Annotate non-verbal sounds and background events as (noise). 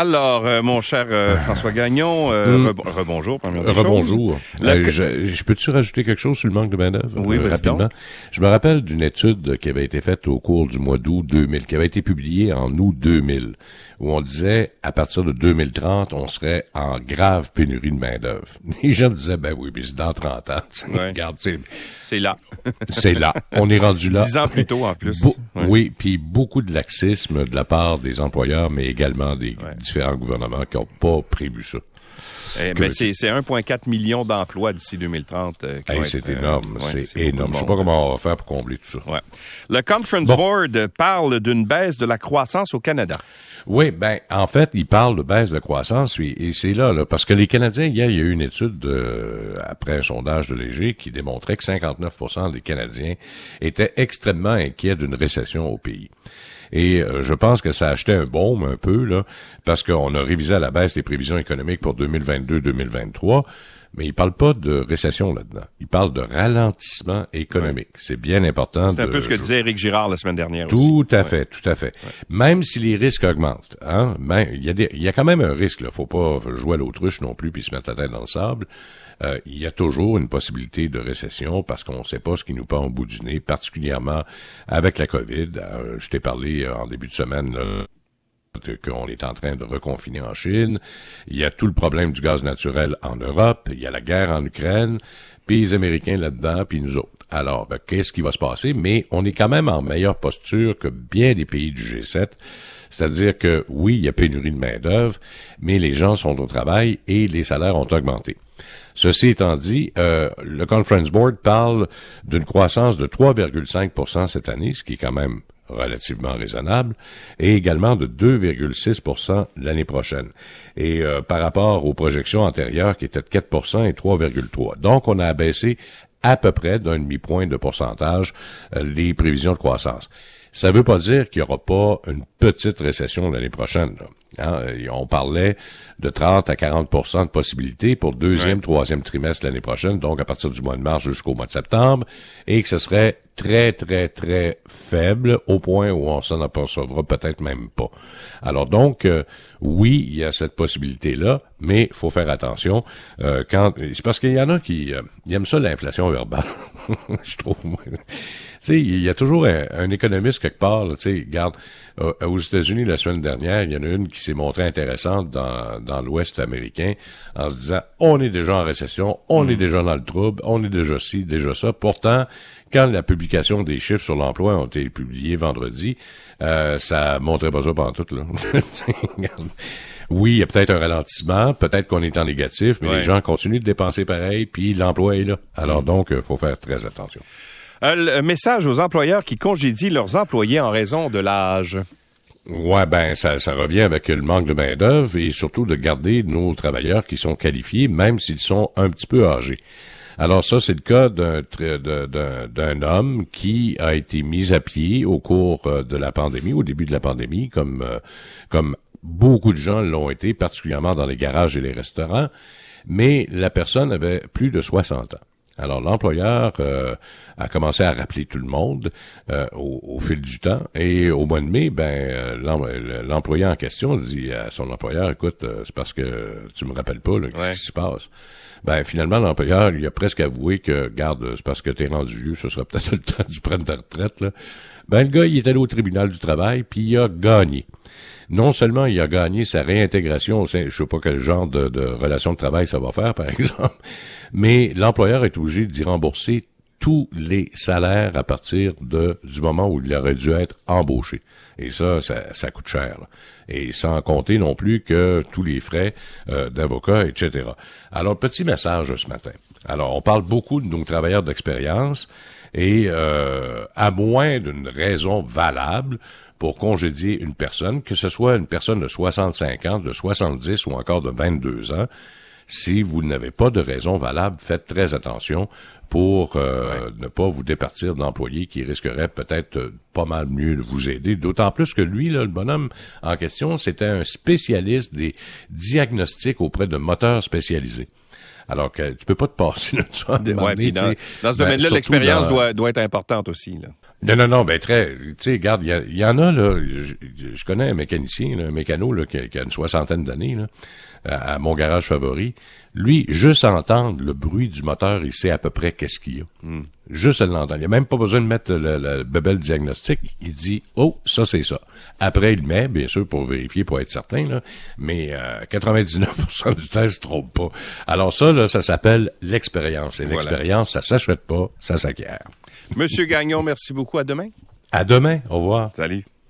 Alors, euh, mon cher euh, François Gagnon, euh, Mm. re- rebonjour, choses. Rebonjour. La- Euh, je je peux-tu rajouter quelque chose sur le manque de main-d'œuvre? Oui, euh, rapidement. donc. Je me rappelle d'une étude qui avait été faite au cours du mois d'août 2000, qui avait été publiée en août 2000, où on disait, à partir de 2030, on serait en grave pénurie de main-d'œuvre. (laughs) Les gens disaient, ben oui, mais c'est dans 30 ans. Ouais. Regarde, c'est- là. (laughs) c'est là. On est rendu là. Dix ans plus tôt, en plus. Ouais. Oui, puis beaucoup de laxisme de la part des employeurs, mais également des Ouais. Différents gouvernements qui n'ont pas prévu ça. Eh, veux-tu? c'est c'est 1,4 million d'emplois d'ici 2030. euh, Hey, c'est euh, énorme, ouais, c'est énorme. Je sais pas comment on va faire pour combler tout ça. Ouais. Le Conference Bon. Board parle d'une baisse de la croissance au Canada. Oui, ben en fait, il parle de baisse de croissance, et c'est là, là, parce que les Canadiens, hier, il y a eu une étude euh, après un sondage de Léger qui démontrait que 59% des Canadiens étaient extrêmement inquiets d'une récession au pays. Et euh, je pense que ça a acheté un baume un peu, là, parce qu'on a révisé à la baisse les prévisions économiques pour 2022-2023, mais il parle pas de récession là-dedans. Il parle de ralentissement économique. C'est bien important. C'est un de- peu ce que disait Éric Girard la semaine dernière aussi. tout à fait, tout à fait. Même si les risques augmentent, hein, ben, il y a des, il y a quand même un risque, là. Faut pas jouer à l'autruche non plus puis se mettre la tête dans le sable. Euh, il y a toujours une possibilité de récession parce qu'on ne sait pas ce qui nous pend au bout du nez, particulièrement avec la COVID. Euh, je t'ai parlé euh, en début de semaine, là, qu'on est en train de reconfiner en Chine. Il y a tout le problème du gaz naturel en Europe. Il y a la guerre en Ukraine. Puis les Américains là-dedans, puis nous autres. Alors, ben, qu'est-ce qui va se passer? Mais on est quand même en meilleure posture que bien des pays du G7. C'est-à-dire que oui, il y a pénurie de main-d'œuvre, mais les gens sont au travail et les salaires ont augmenté. Ceci étant dit, euh, le Conference Board parle d'une croissance de 3,5% cette année, ce qui est quand même relativement raisonnable, et également de 2,6% l'année prochaine. Et euh, par rapport aux projections antérieures qui étaient de 4% et 3,3. Donc, on a abaissé à peu près d'un demi-point de pourcentage euh, les prévisions de croissance. Ça veut pas dire qu'il n'y aura pas une petite récession l'année prochaine. là. Hein, et on parlait de 30 à 40% de possibilités pour deuxième, Ouais. troisième trimestre l'année prochaine, donc à partir du mois de mars jusqu'au mois de septembre, et que ce serait très, très, très faible, au point où on s'en apercevra peut-être même pas. Alors donc, euh, oui, il y a cette possibilité-là, mais faut faire attention. Euh, quand C'est parce qu'il y en a qui euh, ils aiment ça, l'inflation verbale, (laughs) je trouve. Tu sais, il y a toujours un, un économiste quelque part, tu sais, regarde, euh, aux États-Unis, la semaine dernière, il y en a une qui s'est montrée intéressante dans, dans l'Ouest américain en se disant, on est déjà en récession, on est déjà dans le trouble, on est déjà ci, déjà ça. Pourtant, quand la publication des chiffres sur l'emploi ont été publiés vendredi, euh, ça montrait pas ça pendant tout, là. (laughs) Oui, il y a peut-être un ralentissement, peut-être qu'on est en négatif, mais Ouais. les gens continuent de dépenser pareil, puis l'emploi est là. Alors donc, il faut faire très attention. Un le message aux employeurs qui congédient leurs employés en raison de l'âge. Ouais, ben ça, ça revient avec le manque de main d'œuvre et surtout de garder nos travailleurs qui sont qualifiés, même s'ils sont un petit peu âgés. Alors ça, c'est le cas d'un homme qui a été mis à pied au cours euh, de la pandémie, au début de la pandémie, comme euh, comme beaucoup de gens l'ont été, particulièrement dans les garages et les restaurants. Mais la personne avait plus de 60 ans. Alors l'employeur euh, a commencé à rappeler tout le monde euh, au, au fil du temps et au mois de mai, ben euh, l'em- l'employé en question dit à son employeur, écoute, c'est parce que tu me rappelles pas, là, qu'est-ce qui se passe? Ben finalement l'employeur il a presque avoué que, garde, c'est parce que t'es rendu vieux, ce sera peut-être (laughs) le temps du prendre ta retraite là. Ben le gars il est allé au tribunal du travail puis il a gagné non seulement il a gagné sa réintégration au sein, je sais pas quel genre de, de relation de travail ça va faire, par (laughs) exemple, mais l'employeur est obligé d'y rembourser tous les salaires à partir de, du moment où il aurait dû être embauché. Et ça, ça, ça coûte cher. Et sans compter non plus que tous les frais euh, d'avocat, etc. Alors, petit message ce matin. Alors, on parle beaucoup de nos travailleurs d'expérience et euh, à moins d'une raison valable pour congédier une personne, que ce soit une personne de 65 ans, de 70 ou encore de 22 ans, si vous n'avez pas de raison valable, faites très attention pour euh, ne pas vous départir d'employés qui risqueraient peut-être euh, pas mal mieux de vous aider. D'autant plus que lui, là, le bonhomme en question, c'était un spécialiste des diagnostics auprès de moteurs spécialisés. Alors que tu peux pas te passer à un moment Ouais, donné, dans, ce Ben, domaine-là, l'expérience dans- doit, doit être importante aussi. Là. Non, non, non, ben très, tu sais, regarde, il y, en a, là, je, connais un mécanicien, un mécano, là, qui, a une soixantaine d'années, là, à, mon garage favori. Lui, juste entendre le bruit du moteur, il sait à peu près qu'est-ce qu'il y a. Hmm. Juste à l'entendre. Il a même pas besoin de mettre le, le bebel diagnostic. Il dit, oh, ça, c'est ça. Après, il met, bien sûr, pour vérifier, pour être certain, là, mais euh, 99% du temps, il se trompe pas. Alors ça, là, ça s'appelle l'expérience. Et l'expérience, ça s'achète pas, ça s'acquiert. Monsieur Gagnon, merci beaucoup. À demain. À demain. Au revoir. Salut.